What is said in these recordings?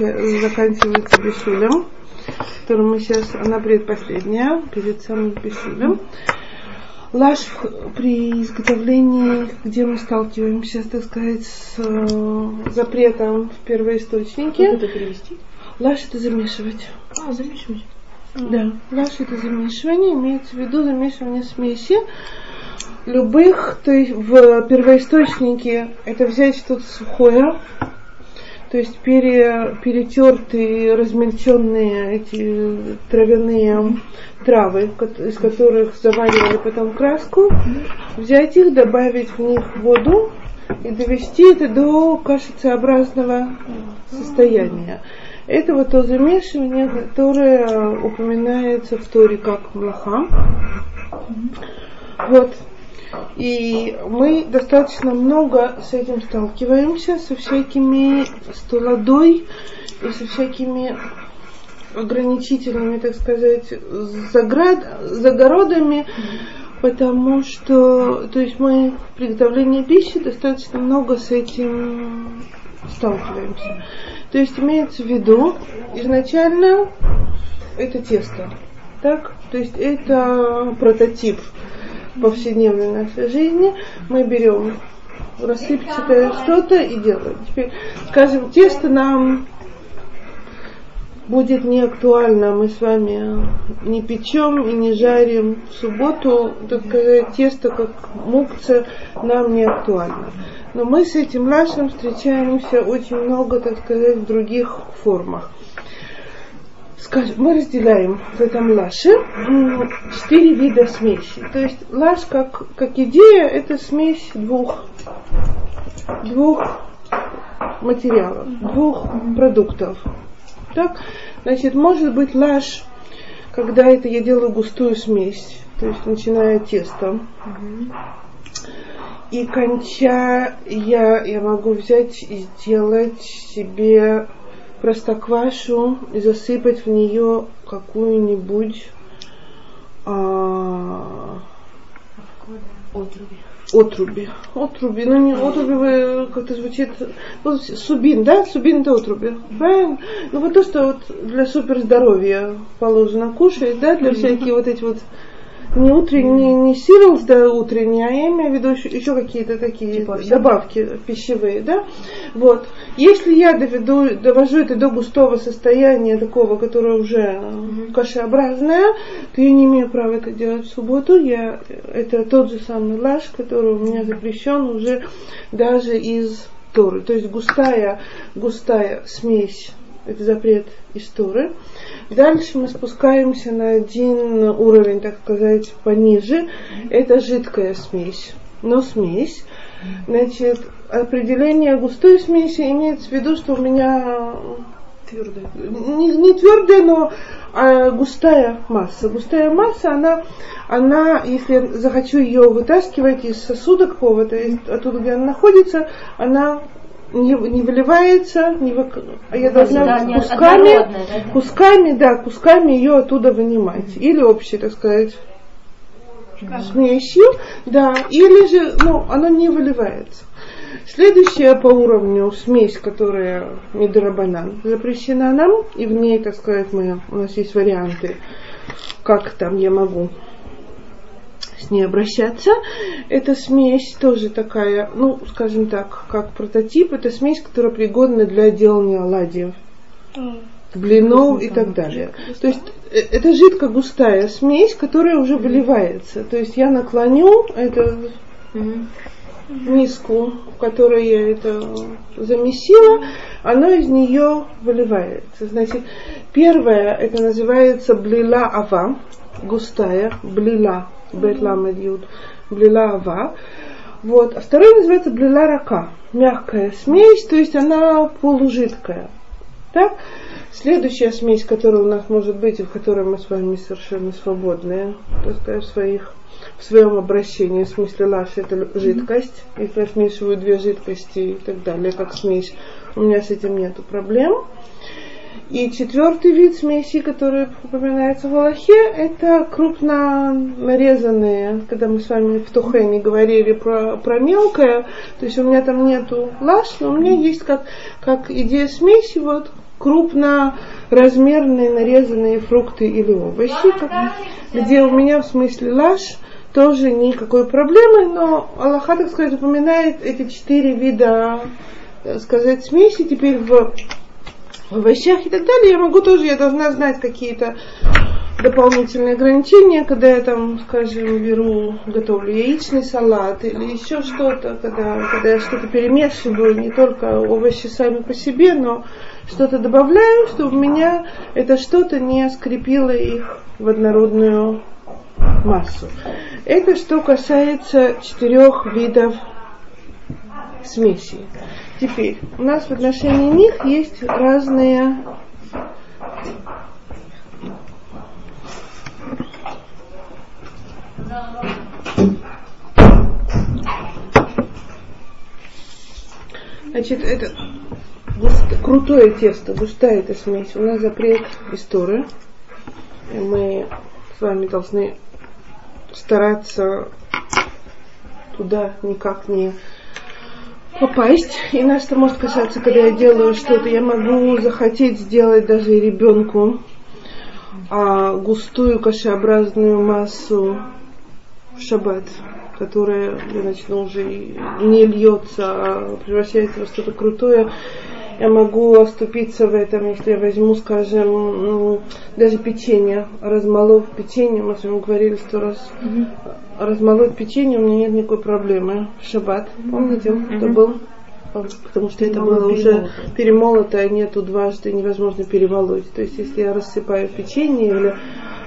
заканчивается бешулем, которым мы сейчас, она предпоследняя, перед самым бешулем. Лаш при изготовлении, где мы сталкиваемся, так сказать, с э, запретом в первоисточнике. Как это перевести? Лаш это замешивать. А, замешивать. Да, лаш это замешивание, имеется в виду замешивание смеси любых, то есть в первоисточнике это взять что-то сухое, то есть пере, перетертые, размельченные эти травяные травы, из которых заваривали потом краску, взять их, добавить в них воду и довести это до кашицеобразного состояния. Это вот то замешивание, которое упоминается в Торе как млаха. Вот. И мы достаточно много с этим сталкиваемся, со всякими столодой и со всякими ограничительными, так сказать, заград, загородами, потому что, то есть мы в приготовлении пищи достаточно много с этим сталкиваемся. То есть имеется в виду, изначально это тесто, так? То есть это прототип повседневной нашей жизни. Мы берем рассыпчатое что-то и делаем. Теперь, скажем, тесто нам будет не актуально, мы с вами не печем и не жарим в субботу, так сказать, тесто как мукца нам не актуально. Но мы с этим лашем встречаемся очень много, так сказать, в других формах. Скажем, мы разделяем в этом лаше четыре вида смеси. То есть лаш как, как идея это смесь двух, двух материалов, двух продуктов. Так? Значит, может быть лаш, когда это я делаю густую смесь, то есть начиная тестом. И конча я, я могу взять и сделать себе простоквашу и засыпать в нее какую-нибудь а, Отруби. отруби. Отруби. Ну не отруби, вы- как-то звучит. Ну, субин, да? Субин это отруби. Правильно? Ну вот то, что вот для суперздоровья положено кушать, да, для всякие вот эти вот не утренние, не сирлс, да, утренние, а я имею в виду еще, еще какие-то такие Типа добавки пищевые, да. Вот. Если я доведу, довожу это до густого состояния такого, которое уже кашеобразное, то я не имею права это делать в субботу. Я, это тот же самый лаш, который у меня запрещен уже даже из Торы. То есть густая, густая смесь это запрет из Торы. Дальше мы спускаемся на один уровень, так сказать, пониже. Это жидкая смесь, но смесь. Значит, определение густой смеси имеется в виду, что у меня Твердая. не, не твердая, но а, густая масса. Густая масса, она, она, если я захочу ее вытаскивать из сосуда какого-то, оттуда, где она находится, она не, не выливается, не вы- а я должна Да, кусками, да. кусками, да, кусками ее оттуда вынимать. Или общей, так сказать, смесью, да, или же, ну, она не выливается. Следующая по уровню смесь, которая медорабанан, запрещена нам, и в ней, так сказать, мы, у нас есть варианты, как там я могу с ней обращаться. Это смесь тоже такая, ну, скажем так, как прототип, это смесь, которая пригодна для делания оладьев блинов и так далее. То есть э, это жидко густая смесь, которая уже выливается. То есть я наклоню эту миску, в которой я это замесила, оно из нее выливается. Значит, первое, это называется блила ава, густая, блила, бетламед юд, блила ава. Вот. А второе называется блила рака, мягкая смесь, то есть она полужидкая. Так? Следующая смесь, которая у нас может быть, и в которой мы с вами совершенно свободны, так сказать, в, своих, в своем обращении, в смысле лаш это жидкость, если я смешиваю две жидкости и так далее, как смесь, у меня с этим нет проблем. И четвертый вид смеси, который упоминается в Аллахе, это крупно нарезанные, когда мы с вами в Тухене говорили про, про мелкое, то есть у меня там нету лаш, но у меня есть как, как идея смеси, вот крупно размерные нарезанные фрукты или овощи, как- где у меня в смысле лаш тоже никакой проблемы, но Аллаха, так сказать, упоминает эти четыре вида, так сказать, смеси теперь в овощах и так далее. Я могу тоже, я должна знать какие-то дополнительные ограничения, когда я там, скажем, беру, готовлю яичный салат или еще что-то, когда, когда я что-то перемешиваю, не только овощи сами по себе, но что-то добавляю, чтобы меня это что-то не скрепило их в однородную массу. Это что касается четырех видов смесей. Теперь у нас в отношении них есть разные Значит, это крутое тесто, густая эта смесь. У нас запрет истории. Мы с вами должны стараться туда никак не попасть. Иначе это может касаться, когда я делаю что-то, я могу захотеть сделать даже и ребенку а, густую кашеобразную массу в шаббат, которая, я начну уже не льется, а превращается во что-то крутое. Я могу оступиться в этом, если я возьму, скажем, ну, даже печенье, размолов печенье, мы с вами говорили сто раз, размолоть печенье, у меня нет никакой проблемы. Шаббат, помните, это был? Потому что это было уже перемолото, а нету дважды, невозможно перемолоть. То есть, если я рассыпаю печенье или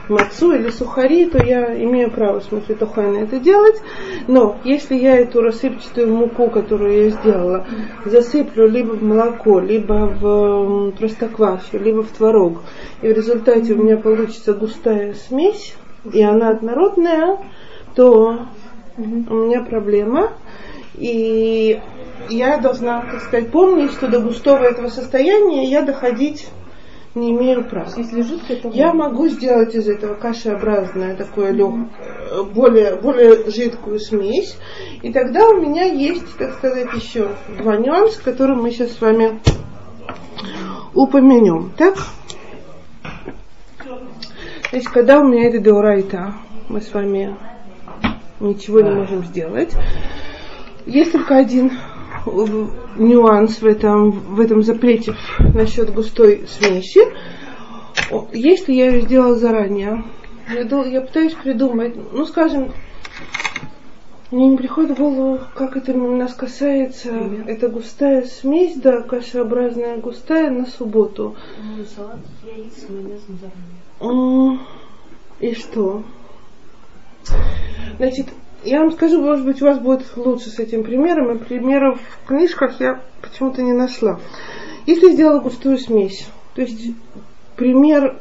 мацу или сухари, то я имею право, в смысле тухайна, это делать. Но если я эту рассыпчатую муку, которую я сделала, засыплю либо в молоко, либо в простоквашу, либо в творог, и в результате у меня получится густая смесь, и она однородная, то у меня проблема. И я должна, так сказать, помнить, что до густого этого состояния я доходить не имею права. Если жидкое, то Я могу сделать из этого кашеобразное такое лег, более, более жидкую смесь. И тогда у меня есть, так сказать, еще два нюанса, которые мы сейчас с вами упомянем. Так? Значит, когда у меня это деорайта, мы с вами ничего не можем сделать. Есть только один э, нюанс в этом, в этом запрете насчет густой смеси. Если я ее сделала заранее, я, я пытаюсь придумать, ну, скажем, мне не приходит в голову, как это нас касается. Это густая смесь, да, кашеобразная густая на субботу. Ну, салат яиц с майонезом заранее. И что? Значит, я вам скажу, может быть, у вас будет лучше с этим примером, и примеров в книжках я почему-то не нашла. Если сделала густую смесь, то есть пример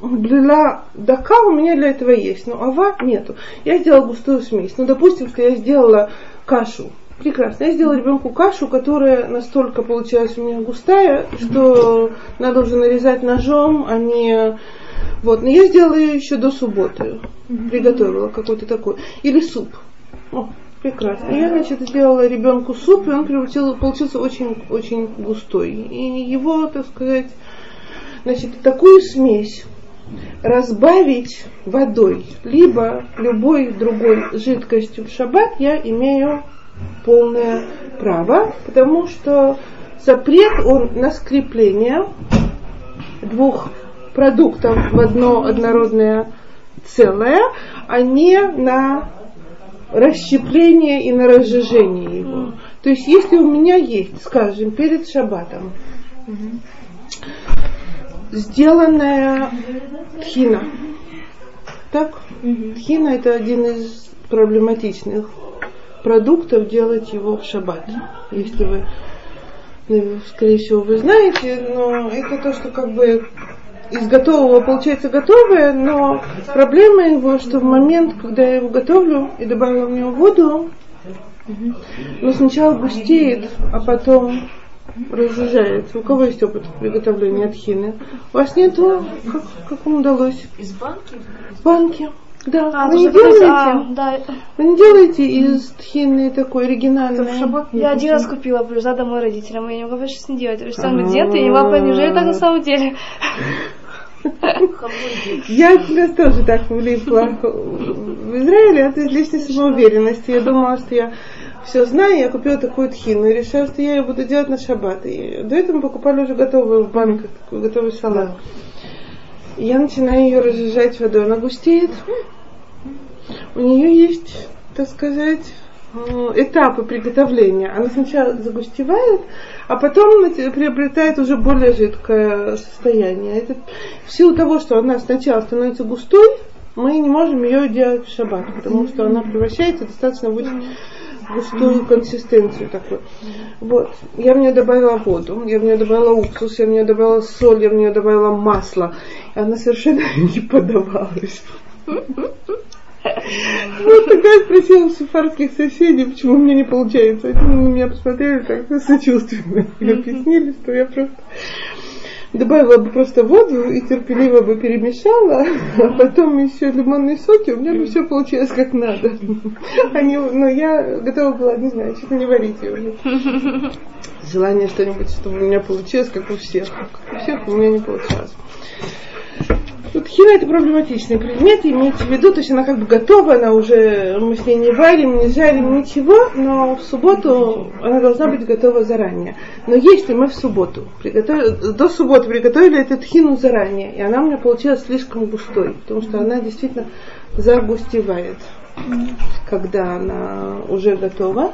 блила дака у меня для этого есть, но ава нету. Я сделала густую смесь. Ну, допустим, что я сделала кашу. Прекрасно. Я сделала ребенку кашу, которая настолько получилась у меня густая, что надо уже нарезать ножом, а не... Вот. Но я сделала ее еще до субботы. Приготовила какой-то такой. Или суп. О, прекрасно. Я, значит, сделала ребенку суп, и он получил- получился очень, очень густой. И его, так сказать, значит, такую смесь разбавить водой, либо любой другой жидкостью в шаббат я имею полное право, потому что запрет он на скрепление двух продуктов в одно однородное целое, а не на расщепление и на разжижение его. То есть, если у меня есть, скажем, перед шаббатом сделанная тхина, так? Тхина это один из проблематичных продуктов, делать его в шаббат. Если вы, ну, скорее всего, вы знаете, но это то, что как бы из готового получается готовое, но проблема его, что в момент, когда я его готовлю и добавила в него воду, но сначала густеет, а потом разжижается. У кого есть опыт приготовления тхины? У вас нету? Как, как вам удалось? Из банки? В банке. Да, А, вы не делаете? а, да. Вы не делаете из тхины такой оригинальный? Я один раз купила, привезла домой родителям, и я не могла больше ним делать. Что он где-то, и не понять, неужели так на самом деле? Я сейчас тоже так влипла в Израиле от излишней самоуверенности. Я думала, что я все знаю, я купила такую тхину и решила, что я ее буду делать на шаббат. И до этого мы покупали уже готовую в банках, готовый салат. Я начинаю ее разжижать водой, она густеет. У нее есть, так сказать, э, этапы приготовления. Она сначала загустевает, а потом приобретает уже более жидкое состояние. Это в силу того, что она сначала становится густой, мы не можем ее делать в шаббат, потому что она превращается достаточно в очень густую консистенцию такую. Вот. Я в нее добавила воду, я в нее добавила уксус, я в нее добавила соль, я в нее добавила масло. И она совершенно не подавалась. Вот тогда я спросила у сефардских соседей, почему у меня не получается. Они меня посмотрели так сочувственно и объяснили, что я просто добавила бы просто воду и терпеливо бы перемешала, а потом еще лимонные соки, у меня бы все получилось как надо. Они, но я готова была, не знаю, чуть не варить ее уже. Желание что-нибудь, чтобы у меня получилось, как у всех. Как у всех у меня не получалось. Тут хина это проблематичный предмет, имейте в виду, то есть она как бы готова, она уже, мы с ней не варим, не жарим, ничего, но в субботу она должна быть готова заранее. Но если мы в субботу, приготовили, до субботы приготовили эту тхину заранее, и она у меня получилась слишком густой, потому что она действительно загустевает, когда она уже готова.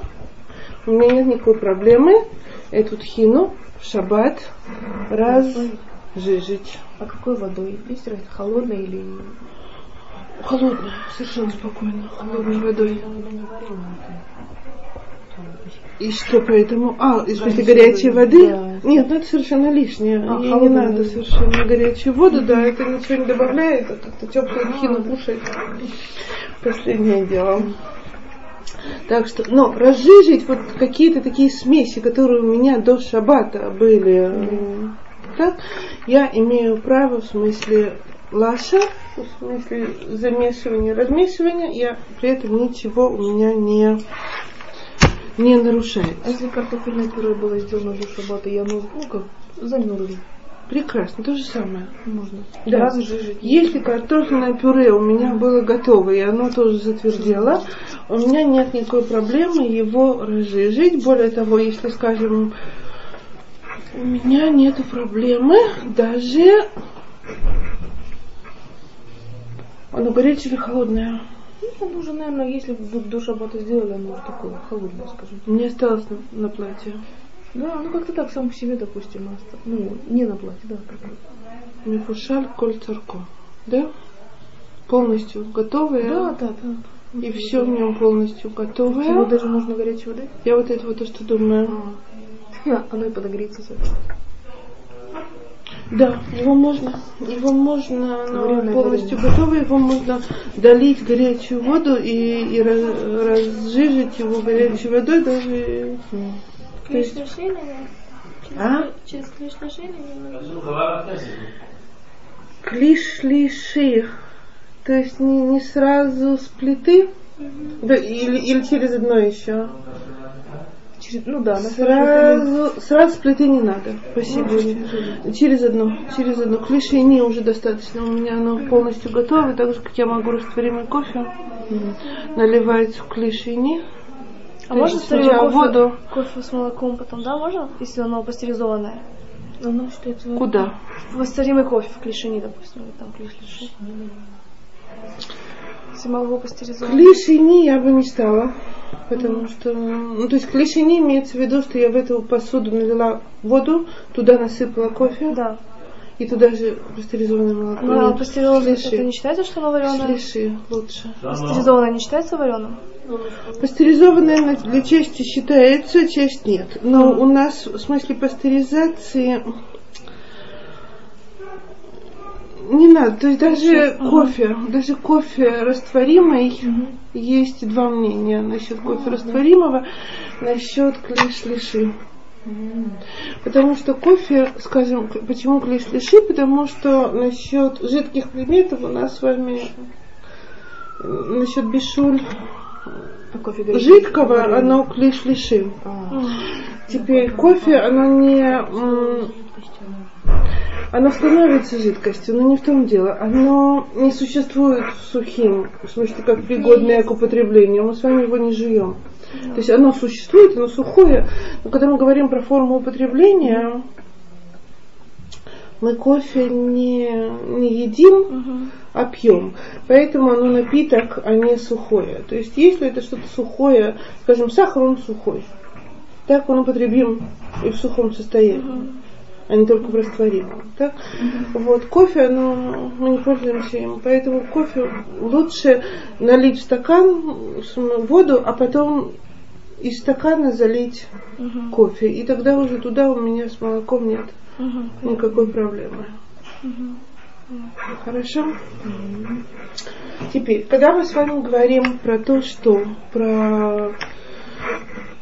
У меня нет никакой проблемы эту тхину в шаббат разжижить. А какой водой? Разница, холодной или... Холодная, совершенно спокойно, холодной водой. И что поэтому? А, из смысле горячей воды? Да. Нет, ну это совершенно лишнее. А, Ей не надо воду. совершенно горячую воду, да, это ничего не добавляет, а как-то теплую хину кушать. Последнее дело. Так что, но разжижить вот какие-то такие смеси, которые у меня до шабата были, м, так, я имею право в смысле лаша, в смысле замешивания, размешивания, я при этом ничего у меня не, не нарушается. А если картофельное пюре было сделано до шаббата, и оно, ну как, замерзли, Прекрасно, то же самое. можно. Да. Разжижить. Если картофельное пюре у меня было готово, и оно тоже затвердело, у меня нет никакой проблемы его разжижить. Более того, если, скажем, у меня нет проблемы даже... Оно горячее или холодное? Ну, оно уже, наверное, если бы до шаббата сделали, оно уже такое холодное, скажем. Не осталось на, на платье. Да, ну как-то так сам по себе, допустим, оста- ну, не на платье, да, бы. Мифушаль коль царко. Да? Полностью готовое. Да, да, да. И все в нем полностью Его готовое. даже можно горячей воды. Я вот это вот то, что думаю. А, оно и подогреется. Да, его можно, его можно, оно Вареное, полностью готово, его можно долить в горячую воду и, и раз- разжижить его горячей водой даже. То есть- А? Через шейное Клиш-лиши. То есть не, не сразу с плиты, да, или, или через одно еще. Через, ну да, на Сразу, сразу с плиты не надо. Спасибо. Через одно, через одно. Клишини уже достаточно. У меня оно полностью готово. Так же, как я могу растворимый кофе наливать в клишини. А То можно сначала кофе, воду. кофе с молоком потом, да, можно? Если оно пастеризованное. Оно считается вода. Куда? Растворимый кофе в клишине, допустим, или там клиш молоко пастеризованное. Клишини я бы не стала. Потому что, ну, то есть клишини имеется в виду, что я в эту посуду налила воду, туда насыпала кофе, Да. и туда же пастеризованное молоко. Ну, а пастеризованное это не считается, что оно вареное? Шлиши лучше. Пастеризованное не считается вареным? Пастеризованная на- для части считается, часть нет. Но у нас в смысле пастеризации не надо. То есть даже кофе, даже кофе растворимый, есть два мнения насчет кофе растворимого, насчет клиш-лиши. Потому что кофе, скажем, почему клиш-лиши? Потому что насчет жидких предметов у нас с вами насчет бишуль А говорит, жидкого, варенье. оно клиш лишим. А, Теперь кофе, оно не... Оно становится жидкостью, но не в том дело. Оно не существует сухим, в смысле, как пригодное к употреблению. Мы с вами его не жуем. То есть оно существует, оно сухое. Но когда мы говорим про форму употребления, мы кофе не, не едим, а пьем. Поэтому оно напиток, а не сухое. То есть если это что-то сухое, скажем, сахар, он сухой. Так он употребим и в сухом состоянии, а не только в растворимом. Так? Вот, кофе, оно, мы не пользуемся им, поэтому кофе лучше налить в стакан воду, а потом из стакана залить кофе. И тогда уже туда у меня с молоком нет никакой проблемы. Хорошо? Теперь, когда мы с вами говорим про то, что про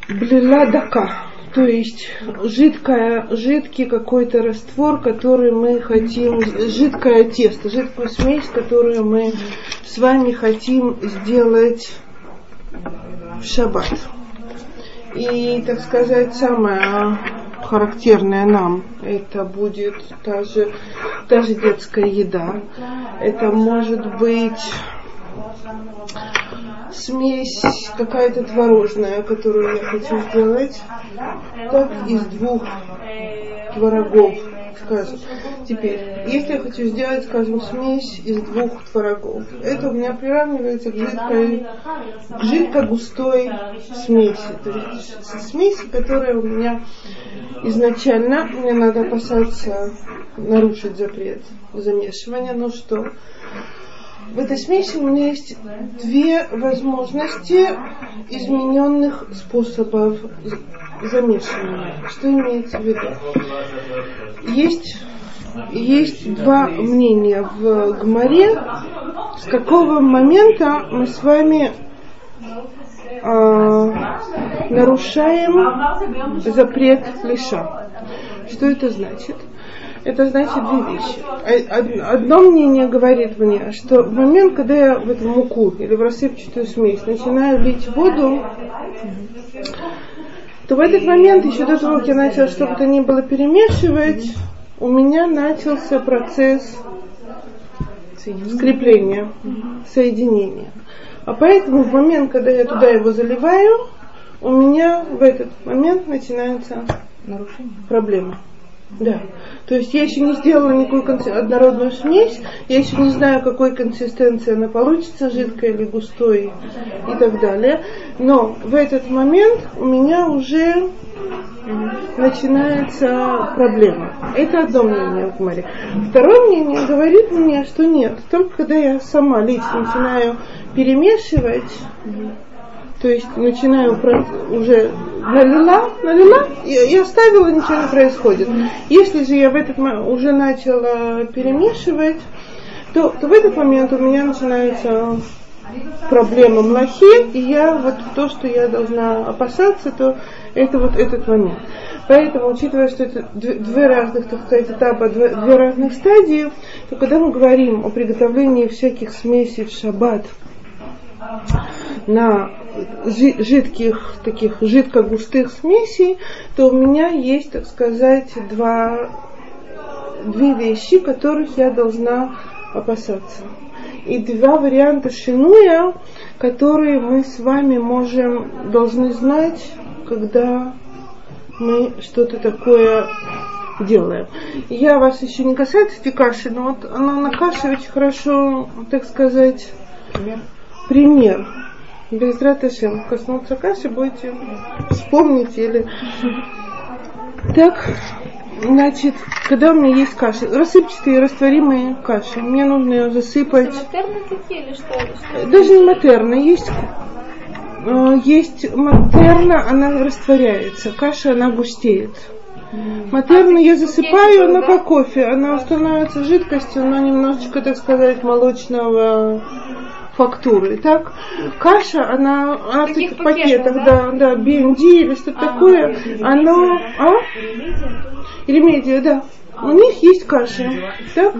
блила дака, то есть жидкое, жидкий какой-то раствор, который мы хотим, жидкое тесто, жидкую смесь, которую мы с вами хотим сделать в шаббат. И, так сказать, самое характерное нам, это будет та же, та же детская еда. Это может быть смесь какая-то творожная, которую я хочу сделать, так из двух творогов, скажем. Теперь, если я хочу сделать, скажем, смесь из двух творогов, это у меня приравнивается к жидкой, к жидко-густой смеси. То есть с- смеси, которая у меня изначально, мне надо опасаться нарушить запрет замешивания, но что? В этой смеси у меня есть две возможности измененных способов замешивания. Что имеется в виду? Есть, есть два мнения в Гмаре, с какого момента мы с вами а, нарушаем запрет лиша. Что это значит? Это значит две вещи. Од- Одно мнение говорит мне, что в момент, когда я в эту муку или в рассыпчатую смесь начинаю лить воду, то в этот момент, еще до того, как я начала что бы то ни было перемешивать, у меня начался процесс скрепления, соединения. А поэтому в момент, когда я туда его заливаю, у меня в этот момент начинается нарушение. проблема. Да. То есть я еще не сделала никакую конси- однородную смесь, я еще не знаю, какой консистенции она получится, жидкой или густой и так далее. Но в этот момент у меня уже начинается проблема. Это одно мнение в море. Второе мнение говорит мне, что нет, только когда я сама лично начинаю перемешивать, то есть начинаю уже налила, налила и, и оставила, ничего не происходит. Если же я в этот момент уже начала перемешивать, то, то в этот момент у меня начинается проблема млахи, и я вот то, что я должна опасаться, то это вот этот момент. Поэтому, учитывая, что это две, разных, так сказать, этапа, две, разных стадии, то когда мы говорим о приготовлении всяких смесей в шаббат, на жидких, таких жидко-густых смесей, то у меня есть, так сказать, два, две вещи, которых я должна опасаться. И два варианта шинуя, которые мы с вами можем, должны знать, когда мы что-то такое делаем. Я вас еще не касается этой каши, но вот она на каше очень хорошо, так сказать, Пример. пример. Без раташем коснуться каши, будете вспомнить или... Так, значит, когда у меня есть каши, рассыпчатые растворимые каши, мне нужно ее засыпать. Матерны такие или что? Что? Даже не матерна, есть, э, есть матерна, она растворяется, каша, она густеет. Матерну я засыпаю, она как кофе, она становится жидкостью, но немножечко, так сказать, молочного фактуры. Так, каша, она, она в таких пакетах, пакетах, да, да, BND или что-то такое, оно, а? Ремедия, да. У них есть каши. Так?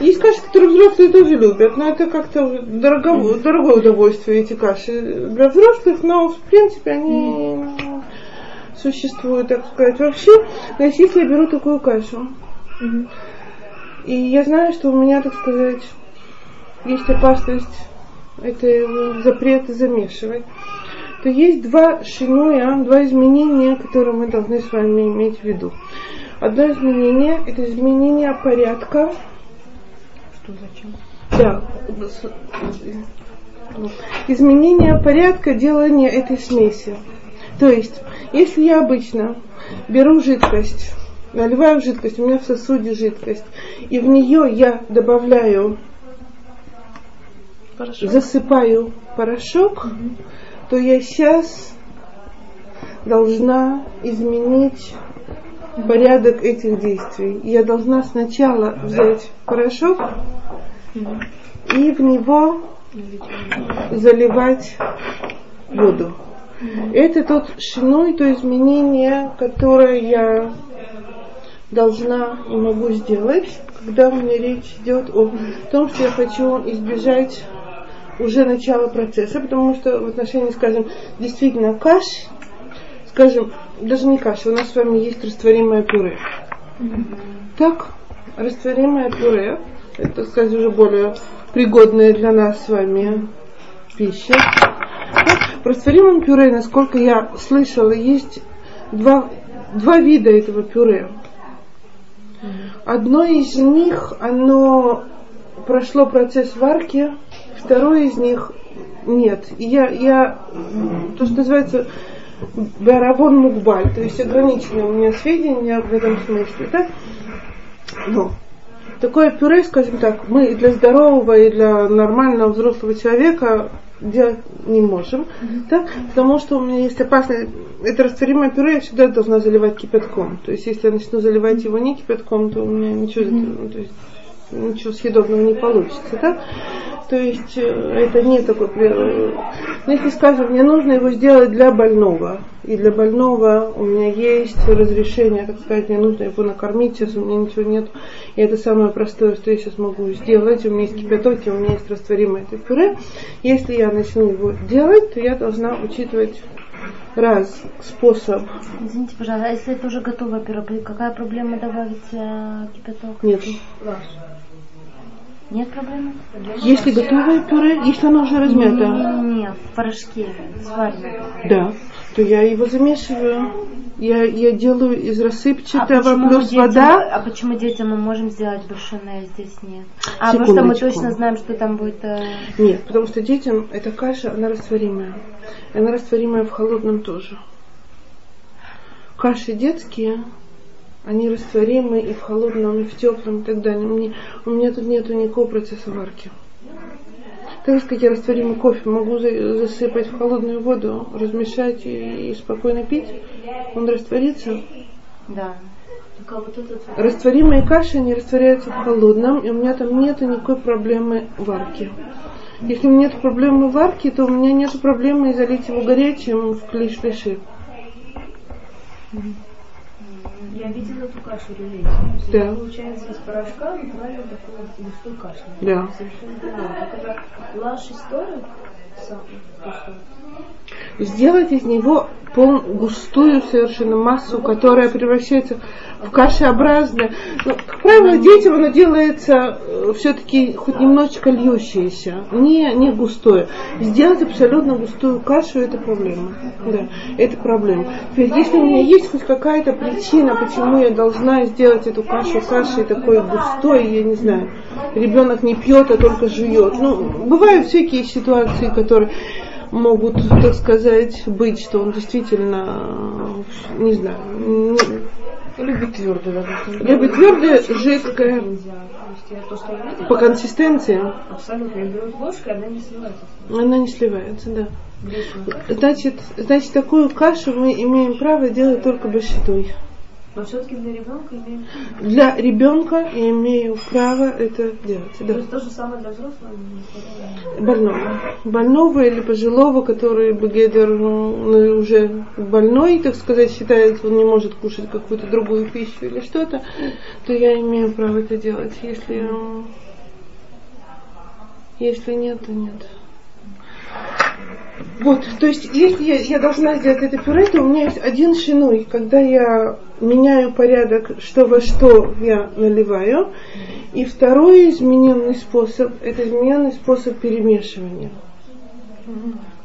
Есть каши, которые взрослые тоже любят, но это как-то дорого, дорогое удовольствие, эти каши для взрослых, но в принципе они существуют, так сказать, вообще. Значит, если я беру такую кашу, и я знаю, что у меня, так сказать, есть опасность это запрет замешивать, то есть два шинуя, два изменения, которые мы должны с вами иметь в виду. Одно изменение – это изменение порядка. Что, зачем? Да. Изменение порядка делания этой смеси. То есть, если я обычно беру жидкость, наливаю жидкость, у меня в сосуде жидкость, и в нее я добавляю, порошок. засыпаю порошок, угу. то я сейчас должна изменить порядок этих действий. Я должна сначала взять порошок и в него заливать воду. Это тот шиной, то изменение, которое я должна и могу сделать, когда у меня речь идет о том, что я хочу избежать уже начала процесса, потому что в отношении, скажем, действительно каш, скажем, даже не каша, у нас с вами есть растворимое пюре. Так, растворимое пюре, это, сказать, уже более пригодная для нас с вами пища. В растворимом пюре, насколько я слышала, есть два, два вида этого пюре. Одно из них, оно прошло процесс варки, второе из них нет. Я, я то, что называется, Баравон Мукбаль, то есть ограниченные у меня сведения в этом смысле. Да? Но такое пюре, скажем так, мы для здорового и для нормального взрослого человека делать не можем, mm-hmm. да? потому что у меня есть опасность, это растворимое пюре я всегда должна заливать кипятком. То есть если я начну заливать его не кипятком, то у меня ничего, mm-hmm. то есть, ничего съедобного не получится. Да? То есть э, это не такой... Но если, скажем, мне нужно его сделать для больного, и для больного у меня есть разрешение, так сказать, мне нужно его накормить, сейчас у меня ничего нет, и это самое простое, что я сейчас могу сделать, у меня есть кипяток, и у меня есть растворимое это пюре. Если я начну его делать, то я должна учитывать раз способ. Извините, пожалуйста, а если это уже готовое пюре, какая проблема добавить э, кипяток? Нет. Нет проблемы? Если готовое пюре, если оно уже размято. Нет, в порошке сварено. Да, то я его замешиваю. Я, я делаю из рассыпчатого а плюс детям, вода. А почему детям мы можем сделать бушеное, а здесь нет? А потому что мы точно знаем, что там будет... Э... Нет, потому что детям эта каша, она растворимая. Она растворимая в холодном тоже. Каши детские, они растворимы и в холодном, и в теплом, и так далее. Мне, у меня тут нету никакого процесса варки. Так же, как я растворимый кофе могу засыпать в холодную воду, размешать и, и спокойно пить, он растворится. Да. Растворимые каши не растворяются в холодном, и у меня там нету никакой проблемы варки. Если у меня нет проблемы варки, то у меня нет проблемы залить его горячим в клиш-лиши. Mm-hmm. Я видела эту кашу релейс. Да. Получается, из порошка натурально такой густой каши. Да. Совершенно. Так это лаш история? Сделать из него пол, густую совершенно массу, которая превращается в кашеобразное. Ну, как правило, детям оно делается э, все-таки хоть немножечко льющееся, не, не густое. Сделать абсолютно густую кашу это проблема. Да, это проблема. Теперь, если у меня есть хоть какая-то причина, почему я должна сделать эту кашу кашей такой густой, я не знаю, ребенок не пьет, а только жует. Ну, бывают всякие ситуации, которые могут, так сказать, быть, что он действительно, не знаю, Любит твердое, Любит твердое, жидкое. По консистенции. Абсолютно. Берут ложкой, она не сливается. Она не сливается, да. Значит, значит, такую кашу мы имеем право делать только башитой. Но все-таки для ребенка имеем... Для ребенка я имею право это делать. То Да. есть то же самое для взрослого? Больного. Больного или пожилого, который Бегедер ну, уже больной, так сказать, считается, он не может кушать какую-то другую пищу или что-то, то я имею право это делать. Если, если нет, то нет. Вот, то есть, если я, я должна сделать это пюре, то у меня есть один шинуй, когда я меняю порядок, что во что я наливаю. И второй измененный способ, это измененный способ перемешивания.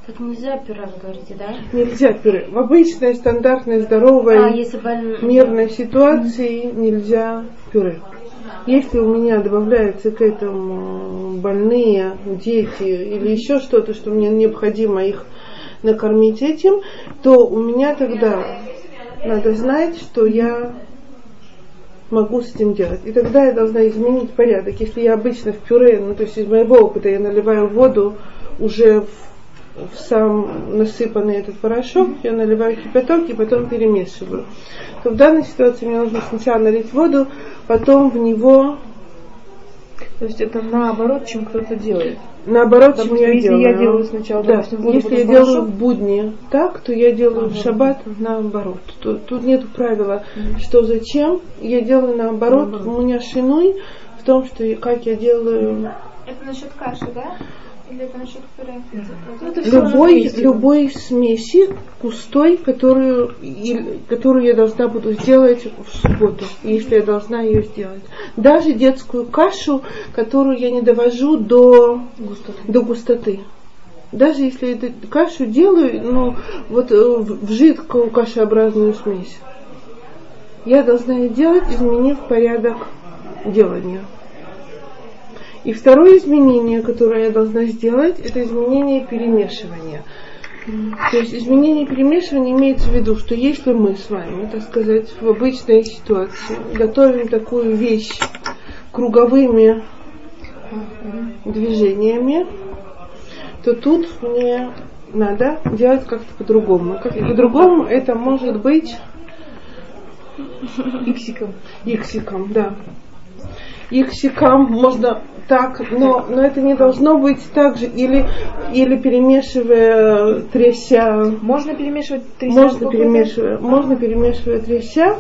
Так нельзя пюре, вы говорите, да? Нельзя пюре. В обычной, стандартной, А, здоровой, если больной... мирной ситуации нельзя пюре. Если у меня добавляются к этому больные, дети или еще что-то, что мне необходимо их накормить этим, то у меня тогда надо знать, что я могу с этим делать. И тогда я должна изменить порядок. Если я обычно в пюре, ну то есть из моего опыта я наливаю воду уже в, в сам насыпанный этот порошок, я наливаю кипяток и потом перемешиваю. То в данной ситуации мне нужно сначала налить воду, потом в него То есть это наоборот, чем кто-то делает. наоборот, чем я если делаю. я делаю сначала, да, допустим, воду, если я делаю порошок. в будни так, то я делаю в шаббат наоборот. Тут, тут нет правила, что зачем. Я делаю наоборот. У меня шинуй в том, что как я делаю Это насчет каши, да? Или это насчет пюре? Ну, это любой, любой смеси густой, которую, и- которую я должна буду сделать в субботу, если я должна ее сделать. Даже детскую кашу, которую я не довожу до Густоты. до густоты. Даже если я эту кашу делаю, ну, вот э, в в жидкую кашеобразную смесь, я должна ее делать, изменив порядок делания. И второе изменение, которое я должна сделать, это изменение перемешивания. То есть изменение перемешивания имеется в виду, что если мы с вами, так сказать, в обычной ситуации готовим такую вещь круговыми движениями, то тут мне надо делать как-то по-другому. Как по-другому это может быть Иксиком. иксиком, да. Иксиком можно так, но, но это не должно быть так же, или, или перемешивая, тряся, Можно перемешивать три можно перемешивая, можно перемешивая тряся.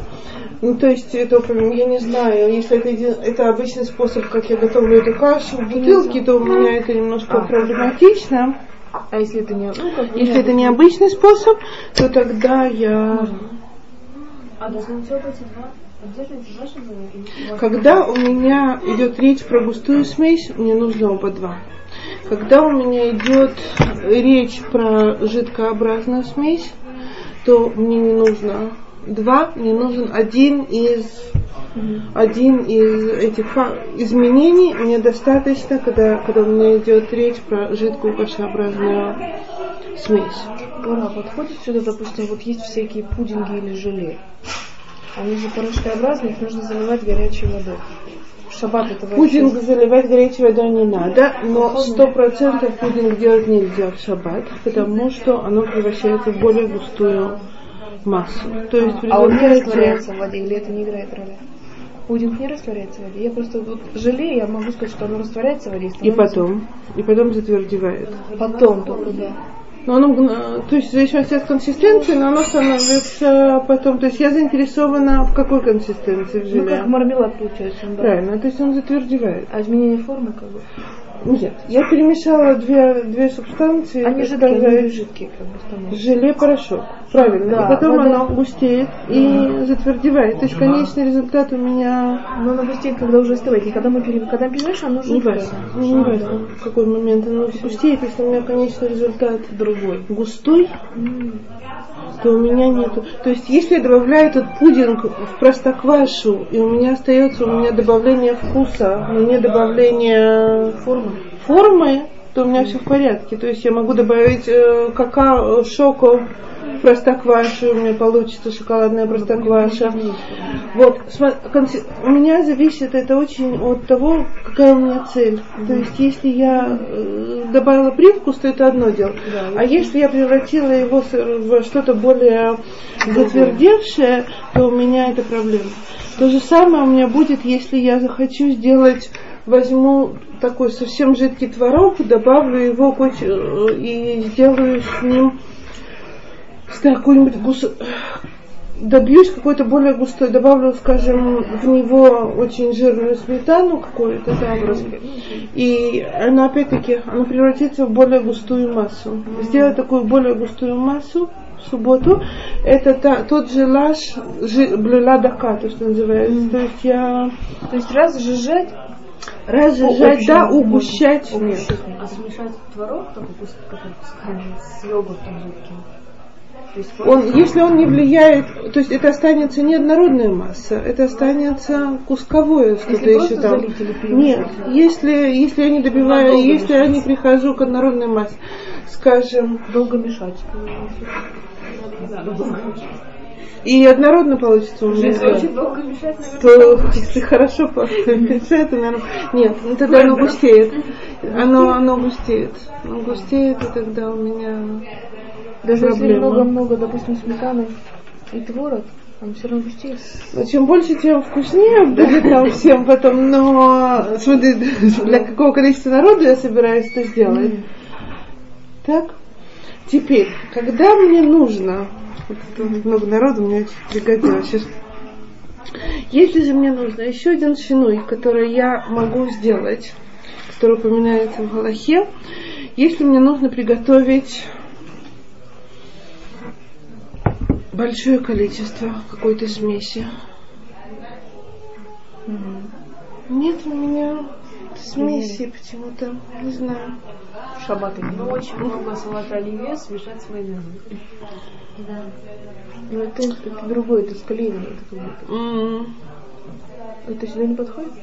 Ну, то есть, это, я не знаю, если это, еди- это обычный способ, как я готовлю эту кашу в бутылке, то у меня это немножко А. проблематично. А если это не... Ну, как Если это необычный способ, то тогда я... А должны все эти два Когда у меня идет речь про густую смесь, мне нужно оба два. Когда у меня идет речь про жидкообразную смесь, то мне не нужно два, мне нужен один из один из этих изменений. Мне достаточно, когда, когда у меня идет речь про жидкую кашеобразную смесь. Ура, подходит сюда, допустим, вот есть всякие пудинги или желе. Они же порошкообразные, их нужно заливать горячей водой. Шаббат это вообще- Пудинг заливать горячей водой не надо, но сто процентов пудинг делать нельзя в шаббат, потому что оно превращается в более густую массу. То есть А он не растворяется в воде, или это не играет роли? Пудинг не растворяется в воде. Я просто вот желе, я могу сказать, что оно растворяется в воде. и становится- потом, и потом затвердевает. Потом только, да. Но оно, мгно- то есть в зависимости от консистенции, но оно становится потом, то есть я заинтересована в какой консистенции в Ну, желе. как мармелад получается. да. Правильно, то есть он затвердевает. А изменение формы как бы? Нет, я перемешала две, две субстанции. Они так жидкие, сказать, они жидкие как бы становятся. Желе порошок. Правильно. Да, и потом вода. оно густеет и затвердевает. То есть конечный результат у меня Но оно густеет, когда уже остывает. И когда мы пере... когда перемешиваем, оно не жидкое. важно. Не важно, в какой момент оно густеет. Если у меня конечный результат другой, густой, то у меня нету. То есть если я добавляю этот пудинг в простоквашу, и у меня остается у меня добавление вкуса, но не добавление Форма. формы, то у меня все в порядке. То есть я могу добавить э, какао, шоко, простокваша, у меня получится шоколадная простокваша. Вот, у меня зависит это очень от того, какая у меня цель. То есть, если я э, добавила привкус, то это одно дело. А если я превратила его в что-то более затвердевшее, то у меня это проблема. То же самое у меня будет, если я захочу сделать возьму такой совсем жидкий творог, добавлю его э, и сделаю с ним с какой-нибудь гус- добьюсь какой-то более густой, добавлю, скажем, в него очень жирную сметану какую-то, да, и она опять-таки, она превратится в более густую массу. Сделать такую более густую массу в субботу, это та- тот же лаш, жи, блюла дака, то, что называется. То есть я То есть разжижать разжижать, да, угущать нет. А смешать творог, который с йогуртом жидким? Он, если он не влияет, то есть это останется не однородная масса, это останется кусковое что-то еще там. Нет, если, если я не добиваю, если я не прихожу к однородной массе, скажем, долго мешать. И однородно получится у меня, очень долго мешать, то если хорошо помешает, наверное, нет, ну тогда оно густеет, оно, оно густеет, оно густеет, и тогда у меня Даже если Проблема. много-много, допустим, сметаны и творог, он все равно густеет. Но чем больше, тем вкуснее будет нам всем потом. Но смотри, для какого количества народу я собираюсь это сделать. Так. Теперь, когда мне нужно, тут много народу, мне пригодилось. Если же мне нужно еще один шинуй, который я могу сделать, который упоминается в Галахе, если мне нужно приготовить большое количество какой-то смеси. Нет у меня смеси почему-то, не знаю. Шаббат Ну, очень много салата оливье смешать с майонезом. Ну, это, это другое, это скалирование. Это, как будто. М, это сюда не подходит?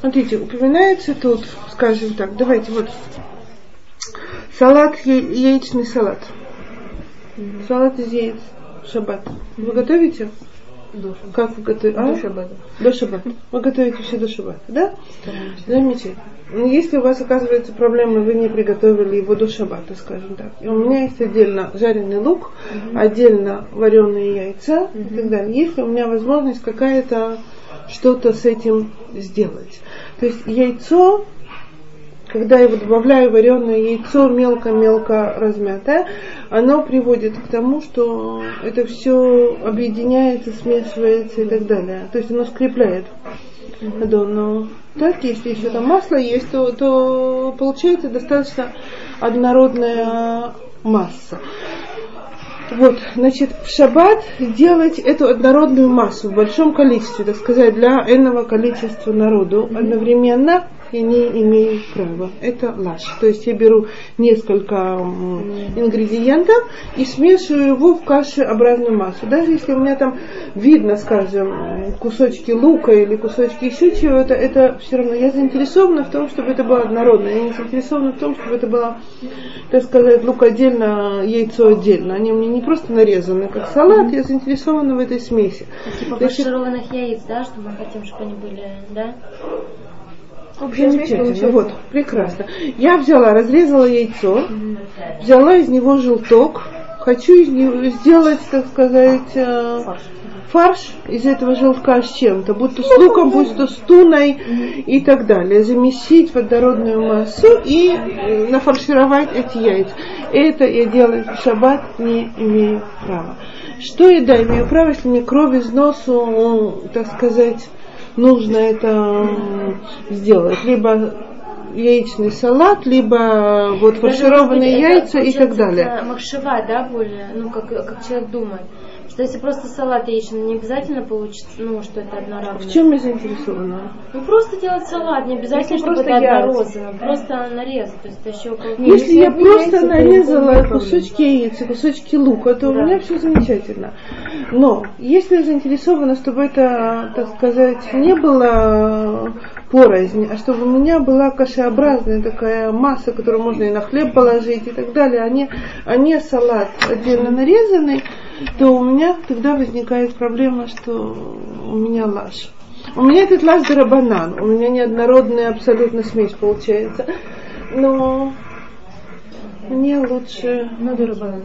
Смотрите, упоминается тут, скажем так, давайте вот салат, яичный салат. Салат из яиц. Шаббат. Вы готовите? Как вы готовите? А? До шаббата. До шаббата. Вы готовите все до шаббата, да? Замечательно. Но если у вас оказывается проблема, вы не приготовили его до шаббата, скажем так. И у меня есть отдельно жареный лук, отдельно вареные яйца и так далее. Если у меня возможность какая-то что-то с этим сделать. То есть яйцо, когда я добавляю вареное яйцо мелко-мелко размятое, оно приводит к тому, что это все объединяется, смешивается и так далее. То есть оно скрепляет. Да, но так, если еще там масло есть, то, то получается достаточно однородная масса. Вот, значит, в шаббат делать эту однородную массу в большом количестве, так сказать, для энного количества народу одновременно я не имею права. Это лаш. То есть я беру несколько ингредиентов и смешиваю его в кашеобразную массу. Даже если у меня там видно, скажем, кусочки лука или кусочки еще чего-то, это все равно я заинтересована в том, чтобы это было однородно. Я не заинтересована в том, чтобы это было, так сказать, лук отдельно, яйцо отдельно. Они меня не просто нарезаны как салат, я заинтересована в этой смеси. Типа То есть фаршированных яиц, да, что мы хотим, чтобы они были, да? Замечательно, вот, прекрасно. Я взяла, разрезала яйцо, взяла из него желток, хочу из него сделать, так сказать, э, фарш из этого желтка с чем-то, будь то с луком, будь то с туной и так далее. Замесить водородную массу и э, нафаршировать эти яйца. Это я делать в шаббат не имею права. Что я, да, имею право, если мне кровь из носу, так сказать, нужно это сделать. Либо яичный салат, либо вот фаршированные яйца и так далее. это Махшева, да, более, ну, как, как человек думает. Что если просто салат яичный, не обязательно получится, ну, что это одноразово. В чем я заинтересована? Ну, просто делать салат, не обязательно, Если чтобы просто это одноразово. Просто нарезать, то есть еще около... Если если я просто яйца, нарезала кусочки яиц и кусочки лука, то у Да. меня все замечательно. Но если я заинтересована, чтобы это, так сказать, не было порознь, а чтобы у меня была кашеобразная такая масса, которую можно и на хлеб положить и так далее, а не, а не салат отдельно нарезанный, то у меня тогда возникает проблема, что у меня лаш. У меня этот лаш дарабанан, у меня неоднородная абсолютно смесь получается. Но мне лучше Надо рыбалить.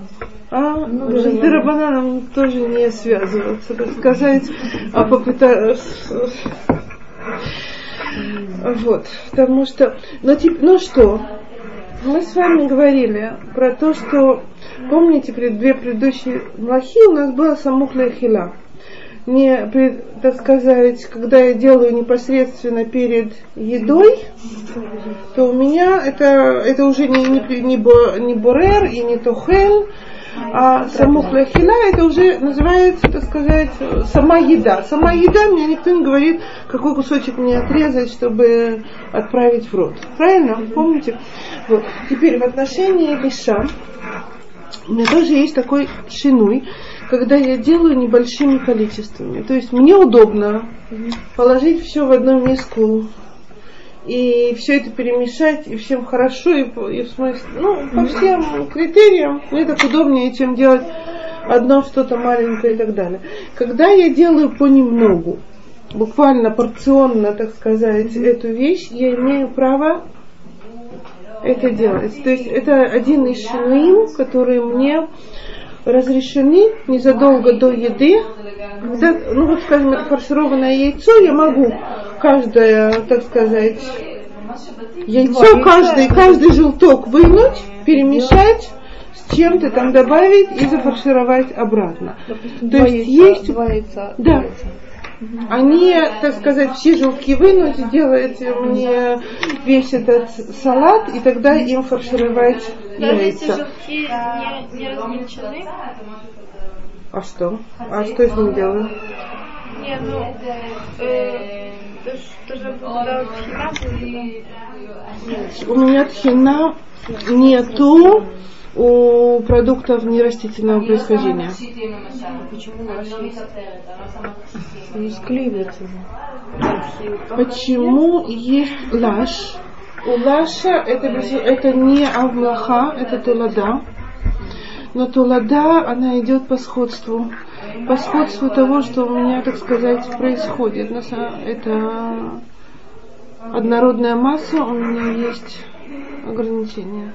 а, Ну, с да. дарабананом тоже не связываться, так сказать, а попытаться... Вот, потому что, ну, тип- ну что, мы с вами говорили про то, что, помните, пред, две предыдущие млахи у нас было самухля хила. Не, так сказать, когда я делаю непосредственно перед едой, то у меня это, это уже не, не, не, не борер и не тохель, а самухля хила это уже называется, так сказать, сама еда. Сама еда, мне никто не говорит, какой кусочек мне отрезать, чтобы отправить в рот. Правильно? Помните? Вот. Теперь в отношении лиша у меня тоже есть такой шинуй, когда я делаю небольшими количествами. То есть мне удобно положить все в одну миску и все это перемешать, и всем хорошо, и, по- и в смысле, ну, по всем критериям мне так удобнее, чем делать одно что-то маленькое и так далее. Когда я делаю понемногу, буквально порционно, так сказать, эту вещь, я имею право это делать. То есть это один из шинуим, которые мне разрешены незадолго до еды. Когда, ну вот скажем, это фаршированное яйцо, я могу каждое, так сказать, яйцо, каждый, каждый желток вынуть, перемешать, с чем-то там добавить и зафаршировать обратно. Допустим, То два есть яйца, есть- два яйца. Да. яйца. Они, так сказать, все желтки вынуть, делать мне весь этот салат, и тогда им фаршировать Даже если яйца. желтки не, не размельчены, А что? А что с ним делаю? не, ну, э, то, что же когда вот хина будет, У меня тхина нету у продуктов нерастительного происхождения. Не склеивается же. Почему есть лаш? У лаша это, это не авлаха, это тулада. Но тулада, она идет по сходству. По сходству того, что у меня, так сказать, происходит. Это однородная масса, у меня есть ограничения.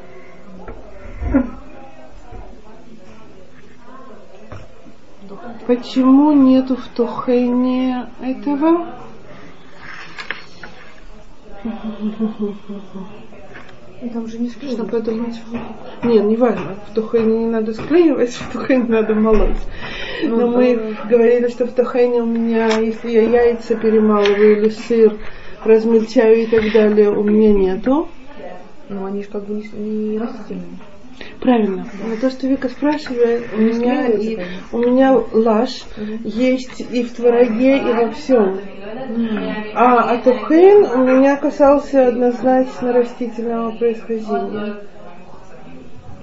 Почему нету в Тухейне этого? И там же не склеивается. подумать. Нет, не важно. В тухайне не надо склеивать, в тухайне надо молоть. Но мы говорили, что в тухайне у меня, если я яйца перемалываю или сыр, размельчаю и так далее, у меня нету. Но они же как бы не, не растительные. Правильно. Но то, что Вика спрашивает, у меня, и, у меня лаш есть и в твороге, и во всем. А атухейн у меня касался однозначно растительного происхождения.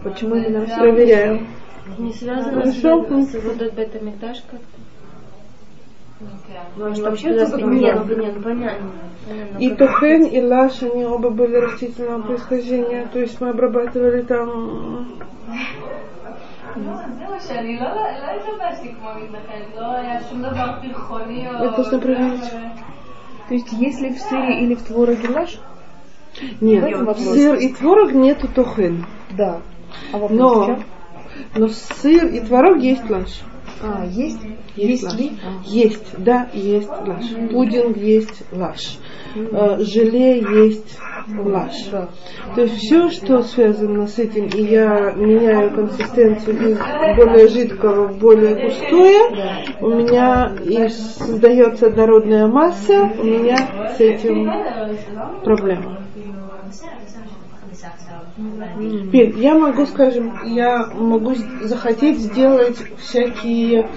Почему именно растительные? Проверяю. Не связано с, Хорошо. с вот этой бета-мигдаш как-то? Ну, они вообще нет, нет, понятно. И Тухен, и Лаш, они оба были растительного происхождения, то есть мы обрабатывали там... Это нужно проверить. То есть если в сыре или в твороге лаш? Нет, в сыр и творог нету тухын. Да. А но, но сыр и творог есть лаш. Да. А, есть? Есть, Есть лаш. ли? А. Есть, да, есть лаш. Пудинг есть лаш. Э, Желе есть лаш. Да. То есть все, что связано с этим, и я меняю консистенцию из более жидкого в более густое, у меня и создается однородная масса, у меня с этим проблема. Теперь я могу, скажем, я могу захотеть сделать всякие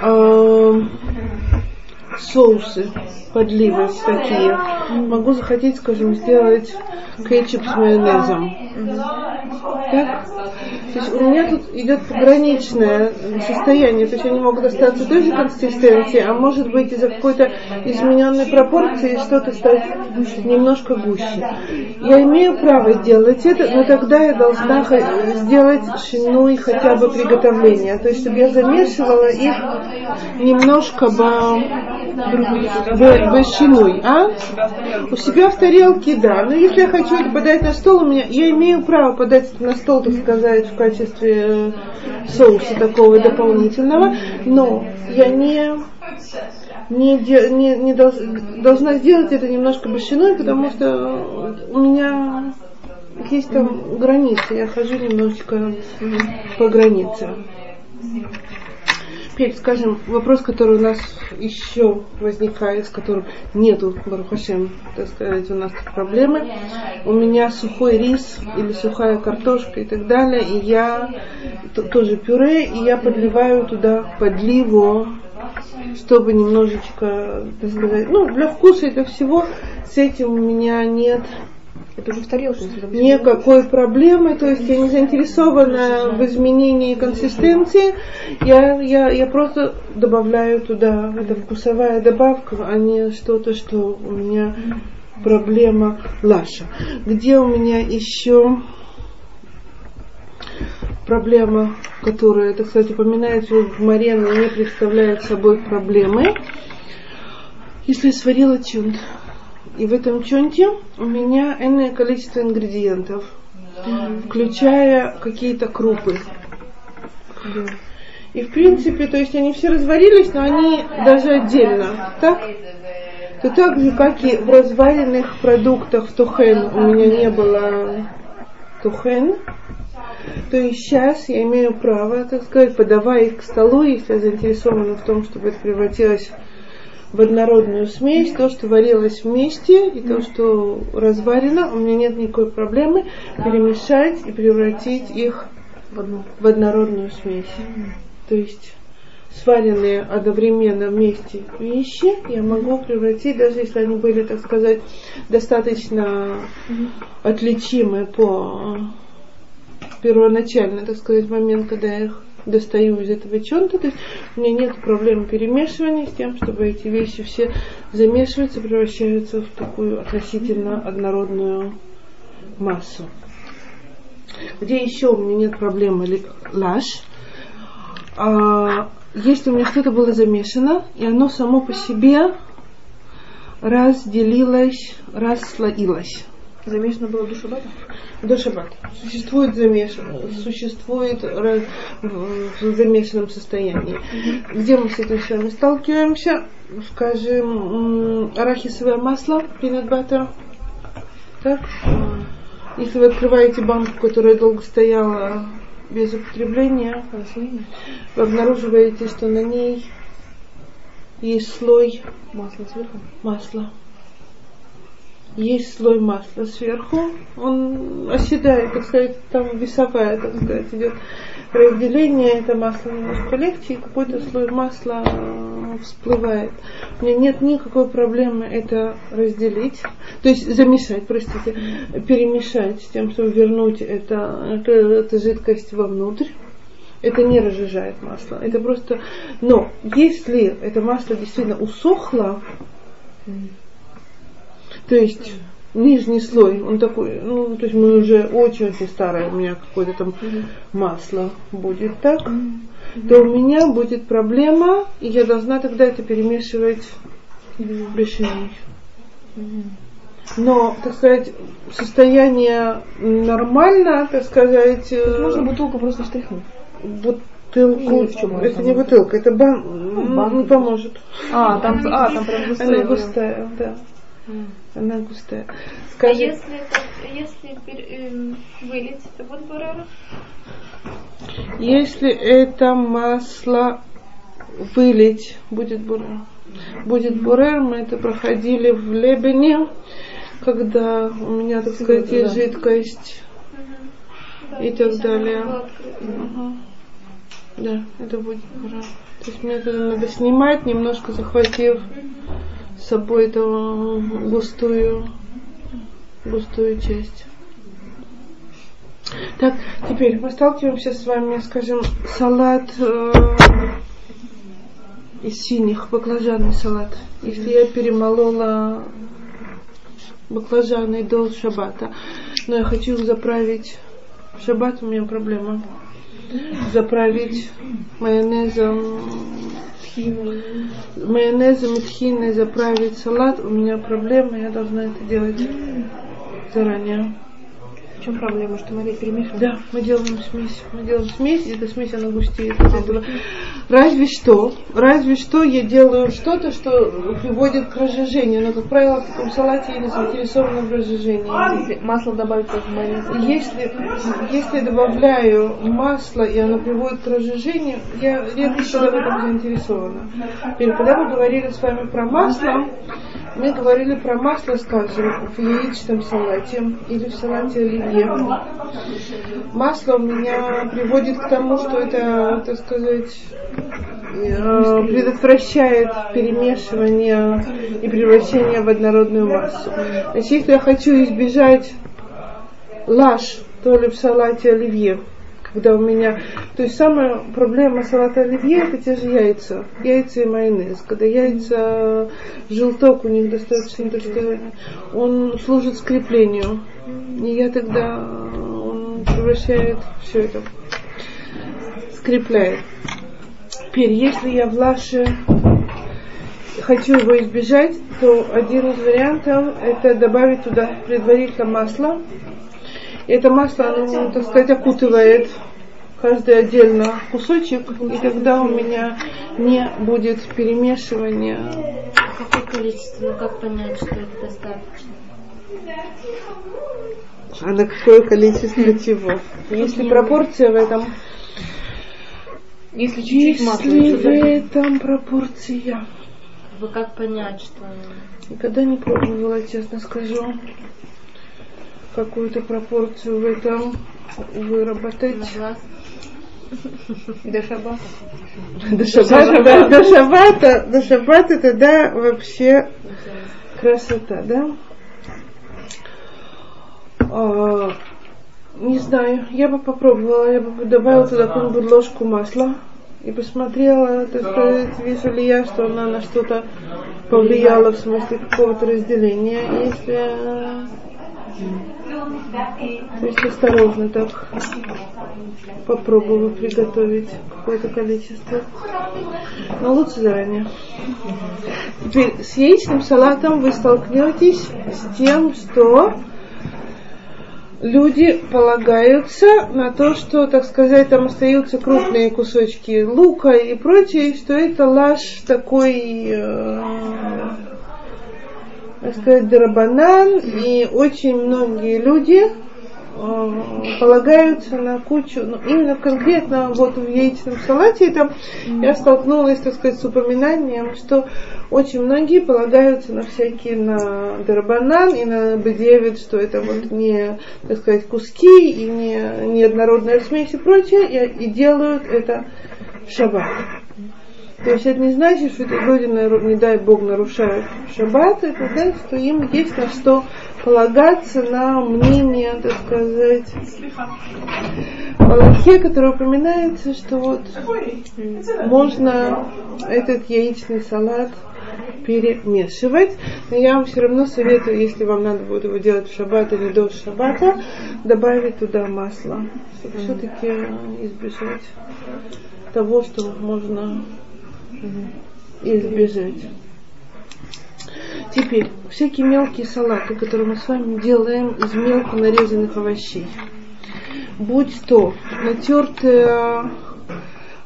э, соусы, подливы такие. Могу захотеть, скажем, сделать кетчуп с майонезом. Так? То есть у меня тут идет пограничное состояние, то есть они могут остаться той же консистенции, а может быть из-за какой-то измененной пропорции что-то стать немножко гуще. Я имею право делать это, но тогда я должна сделать шинуй хотя бы приготовления, то есть чтобы я замешивала их немножко бы шинуй, а? У себя в тарелке, да. Но если я хочу это подать на стол, у меня, я имею право подать это на стол, так сказать, в качестве э, соуса такого дополнительного, но я не не, не, не долж, должна сделать это немножко большиной, потому что у меня есть там границы, я хожу немножечко по границе. Теперь, скажем, вопрос, который у нас еще возникает, с которым нету, Барухашем, так сказать, у нас проблемы. У меня сухой рис или сухая картошка и так далее, и я тоже пюре, и я подливаю туда подливу, чтобы немножечко, так сказать, ну, для вкуса и для всего, с этим у меня нет это уже в тарелке. Никакой проблемы, то есть я не заинтересована в изменении консистенции, я, я, я просто добавляю туда, это вкусовая добавка, а не что-то, что у меня проблема лаша. Где у меня еще проблема, которая, так сказать, упоминается в море, но не представляет собой проблемы. Если я сварила чунт, и в этом чунте у меня энное количество ингредиентов, включая какие-то крупы. И в принципе, то есть они все разварились, но они даже отдельно, так? То так же, как и в разваренных продуктах в тухен у меня не было тухен, то и сейчас я имею право, так сказать, подавая их к столу, если я заинтересована в том, чтобы это превратилось в однородную смесь, то, что варилось вместе, и то, что разварено, у меня нет никакой проблемы перемешать и превратить их в, в однородную смесь. То есть сваренные одновременно вместе вещи я могу превратить, даже если они были, так сказать, достаточно отличимы по первоначально, так сказать, момент, когда я их достаю из этого чонта, то есть у меня нет проблем перемешивания с тем, чтобы эти вещи все замешиваются, превращаются в такую относительно однородную массу. Где еще у меня нет проблемы лаш, а, если у меня что-то было замешано, и оно само по себе разделилось, расслоилось. Замешано было? До шаббата. Существует замешано, существует в замешанном состоянии. Где мы с этим с вами сталкиваемся? Скажем, арахисовое масло, peanut butter. Так? Если вы открываете банку, которая долго стояла без употребления, вы обнаруживаете, что на ней есть слой масла сверху. Масла есть слой масла сверху, он оседает, так сказать, там весовая, так сказать, идет разделение, это масло немножко легче, и какой-то слой масла э, всплывает. У меня нет никакой проблемы это разделить, то есть замешать, простите, перемешать с тем, чтобы вернуть это, это, эту жидкость вовнутрь. Это не разжижает масло. Это просто... Но если это масло действительно усохло, то есть нижний слой, он такой, ну, то есть мы уже очень-очень старое, у меня какое-то там масло будет так, то у меня будет проблема, и я должна тогда это перемешивать в решении. Но, так сказать, состояние нормально, так сказать... Тут можно бутылку просто штрихнуть. Бутылку, в чем это не бутылка, это бан, ну, бан не поможет. А, там, а, там прям густая. Она густая, да. Она густая. Скажи, а если, если э, вылить, это будет бурера? Если это масло вылить, будет бурер. Будет бурер, мы это проходили в Лебене, когда у меня, так сказать, есть жидкость и так далее. Да, это будет пора. То есть мне это надо снимать, немножко захватив с собой эту густую, густую часть. Так, теперь мы сталкиваемся с вами, скажем, салат э, из синих, баклажанный салат. Если я перемолола баклажаны до шабата, но я хочу заправить в шаббат, у меня проблема. Заправить майонезом майонезом и тхиной заправить салат, у меня проблема, я должна это делать заранее. В чем проблема, что мы перемешиваем? Да, мы делаем смесь. Мы делаем смесь, и эта смесь, она густеет от этого. Разве что, разве что я делаю что-то, что приводит к разжижению. Но, как правило, в таком салате я не заинтересована в разжижении. Если масло добавить тоже майонез. Если, если добавляю масло, и оно приводит к разжижению, я редко всегда в этом заинтересована. Теперь, когда мы говорили с вами про масло, мы говорили про масло, скажем, в яичном салате или в салате оливье. Масло у меня приводит к тому, что это, так сказать, э, предотвращает перемешивание и превращение в однородную массу. Значит, если я хочу избежать лаш, то ли в салате оливье, когда у меня... То есть самая проблема салата оливье это те же яйца. Яйца и майонез. Когда яйца, желток у них достаточно, то что он служит скреплению. И я тогда он превращает все это, скрепляет. Теперь, если я в лаше хочу его избежать, то один из вариантов это добавить туда предварительно масло. И это масло, оно, так сказать, окутывает каждый отдельно кусочек, и тогда у меня не будет перемешивания. Какое количество? Ну как понять, что это достаточно? А на какое количество чего? Если пропорция в этом... Если чуть-чуть масла Если в этом пропорция... Вы как понять, что Никогда не пробовала, честно скажу, какую-то пропорцию в этом выработать. на глаз? До шабата. До шабата, да, до шабата, до шабата тогда вообще красота, да? А, не знаю, я бы попробовала, я бы добавила туда какую-нибудь ложку масла и посмотрела, так сказать, вижу ли я, что она на что-то повлияла в смысле какого-то разделения. Если есть осторожно так попробую приготовить какое-то количество. Но лучше заранее. Теперь с яичным салатом вы столкнетесь с тем, что люди полагаются на то, что, так сказать, там остаются крупные кусочки лука и прочее, что это лаш такой, э, так сказать, драбанан, и очень многие люди э, полагаются на кучу, ну, именно конкретно вот в яичном салате там я столкнулась, так сказать, с упоминанием, что очень многие полагаются на всякие, на дарбанан и на бедевит, что это вот не, так сказать, куски и не, не однородная смесь и прочее, и, и делают это в шаббат. То есть это не значит, что эти люди, не дай Бог, нарушают шаббат, это значит, что им есть на что полагаться на мнение, так сказать, в Аллахе, которое упоминается, что вот можно этот яичный салат перемешивать. Но я вам все равно советую, если вам надо будет его делать в шаббат или до шаббата, добавить туда масло, чтобы все-таки избежать того, что можно избежать. Теперь, всякие мелкие салаты, которые мы с вами делаем из мелко нарезанных овощей. Будь то натертая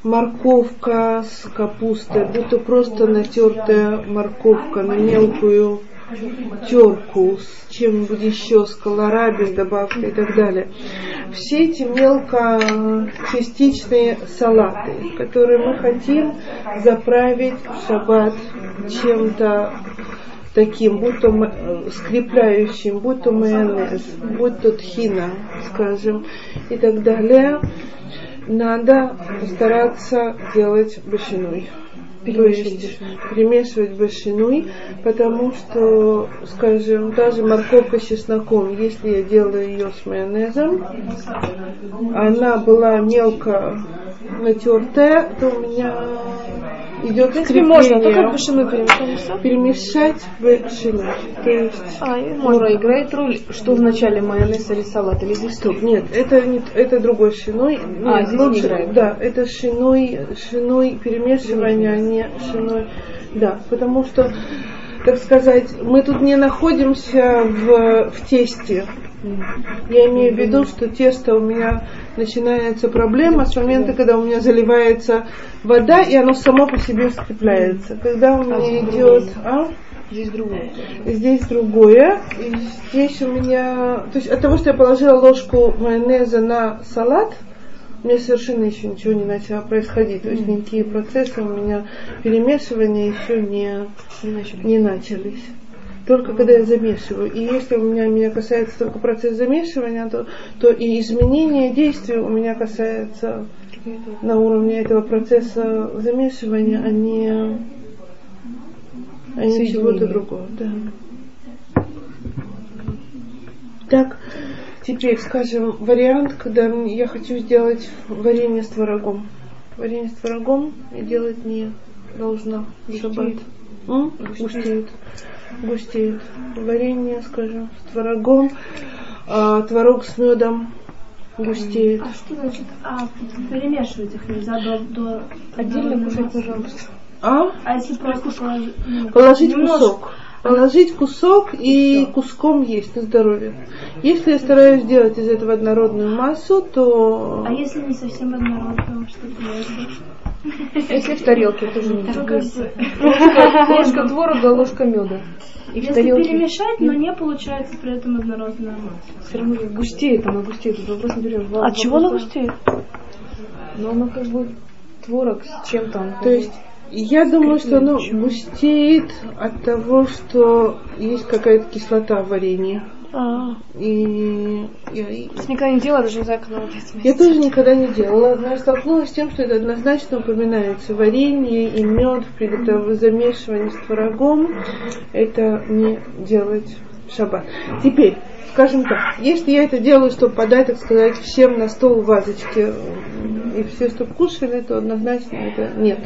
морковка с капустой, будь то просто натертая морковка на мелкую терку с чем-нибудь еще, с колораби, с добавкой и так далее. Все эти мелко частичные салаты, которые мы хотим заправить в шаббат чем-то таким, будь то скрепляющим, будь то майонез, будь то тхина, скажем, и так далее. надо постараться делать башиной. То есть перемешивать башиной, потому что, скажем, даже морковка с чесноком, если я делаю ее с майонезом, она была мелко натертая, то у меня идет В принципе, можно, скрепление. башину перемешали всё. Перемешать башиной. То есть А. Нора играет роль, что вначале майонез или салат, или здесь тоже? Нет, это не это другой шиной. А, Нет, здесь не лучше- играет. Да, это шиной, шиной перемешивания, а не шиной. Да, потому что, так сказать, мы тут не находимся в, в тесте. Я имею в виду, что тесто у меня начинается проблема с момента, когда у меня заливается вода, и оно само по себе скрепляется. Когда у меня идет... А? Здесь другое. Здесь другое. И здесь у меня... То есть от того, что я положила ложку майонеза на салат, у меня совершенно еще ничего не начало происходить. То есть никакие процессы у меня перемешивания еще не, не начались. Только когда я замешиваю. И если у меня, меня касается только процесс замешивания, то, то и изменение действия у меня касается на уровне этого процесса замешивания, а не, а не чего-то другого. Да. Так, теперь, скажем, вариант, когда я хочу сделать варенье с творогом. Варенье с творогом я делать не должна в шаббат. М? Густеет. Варенье, скажем, с творогом, а, творог с медом густеет. А что значит? А, перемешивать их нельзя до... до Отдельно кушать, пожалуйста. А? А если просто положить... ну, Положить немножко? кусок. Положить кусок и куском есть на здоровье. Если я стараюсь сделать из этого однородную массу, то А если не совсем однородно, что делать? Если в тарелке, тоже не Ну, бы, Ложка творога, ложка меда. И Если перемешать, но не получается при этом однородная масса. все равно густеет, она густеет. Тут вопрос не берем. А чего она густеет? Но она как бы творог с чем-то. он как То есть я думаю, что оно густеет от того, что есть какая-то кислота в варенье. А, И я, никогда не делала, даже не знаю, как она этим я тоже никогда не делала, но я столкнулась с тем, что это однозначно упоминается. Варенье и мед в приготов- замешивании с творогом это не делать шаббат. Теперь, скажем так, если я это делаю, чтобы подать, так сказать, всем на стол в вазочке, и все, чтобы кушали, то однозначно это нет.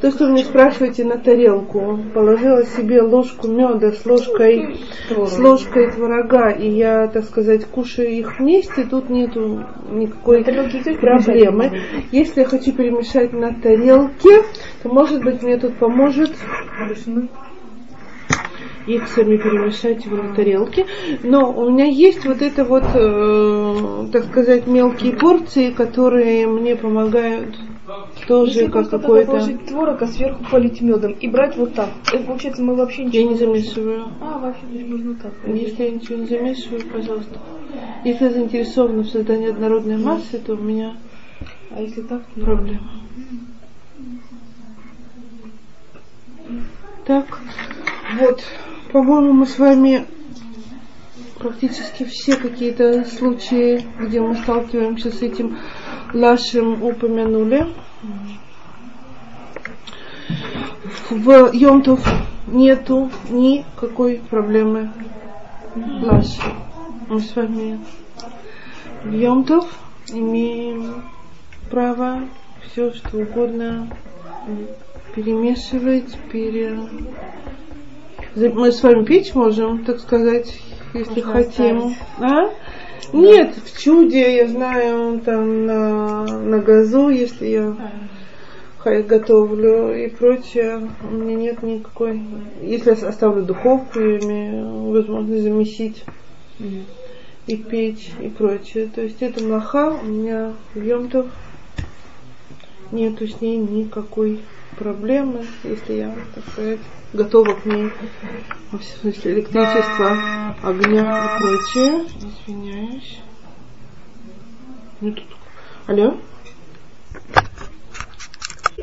То, что вы меня спрашиваете на тарелку, положила себе ложку меда с ложкой, с ложкой творога, и я, так сказать, кушаю их вместе, тут нету никакой проблемы. Если я хочу перемешать на тарелке, то, может быть, мне тут поможет их сами перемешать на тарелке. Но у меня есть вот это вот, э, так сказать, мелкие порции, которые мне помогают тоже Если как какой-то... положить творог, а сверху полить медом и брать вот так. Это, получается, мы вообще ничего Я не замешиваю. А, вообще здесь можно так. Если я ничего не замешиваю, пожалуйста. Если я заинтересована в создании однородной массы, то у меня А если так, то проблема. Так, вот, по-моему, мы с вами практически все какие-то случаи, где мы сталкиваемся с этим лашем, упомянули. В Йомтов нету никакой проблемы лаши. Мы с вами в Йомтов имеем право все что угодно перемешивать, пере... Мы с вами печь можем, так сказать, если хотим. А? Нет, в чуде, я знаю, там на, на газу, если я хай готовлю и прочее, у меня нет никакой. Если я оставлю духовку, я имею возможность замесить и печь и прочее. То есть это млаха у меня в Йомтов нету с ней никакой проблемы, если я, так сказать, готова к ней, в смысле электричества, огня и прочее. Извиняюсь. Ну, тут... Алло?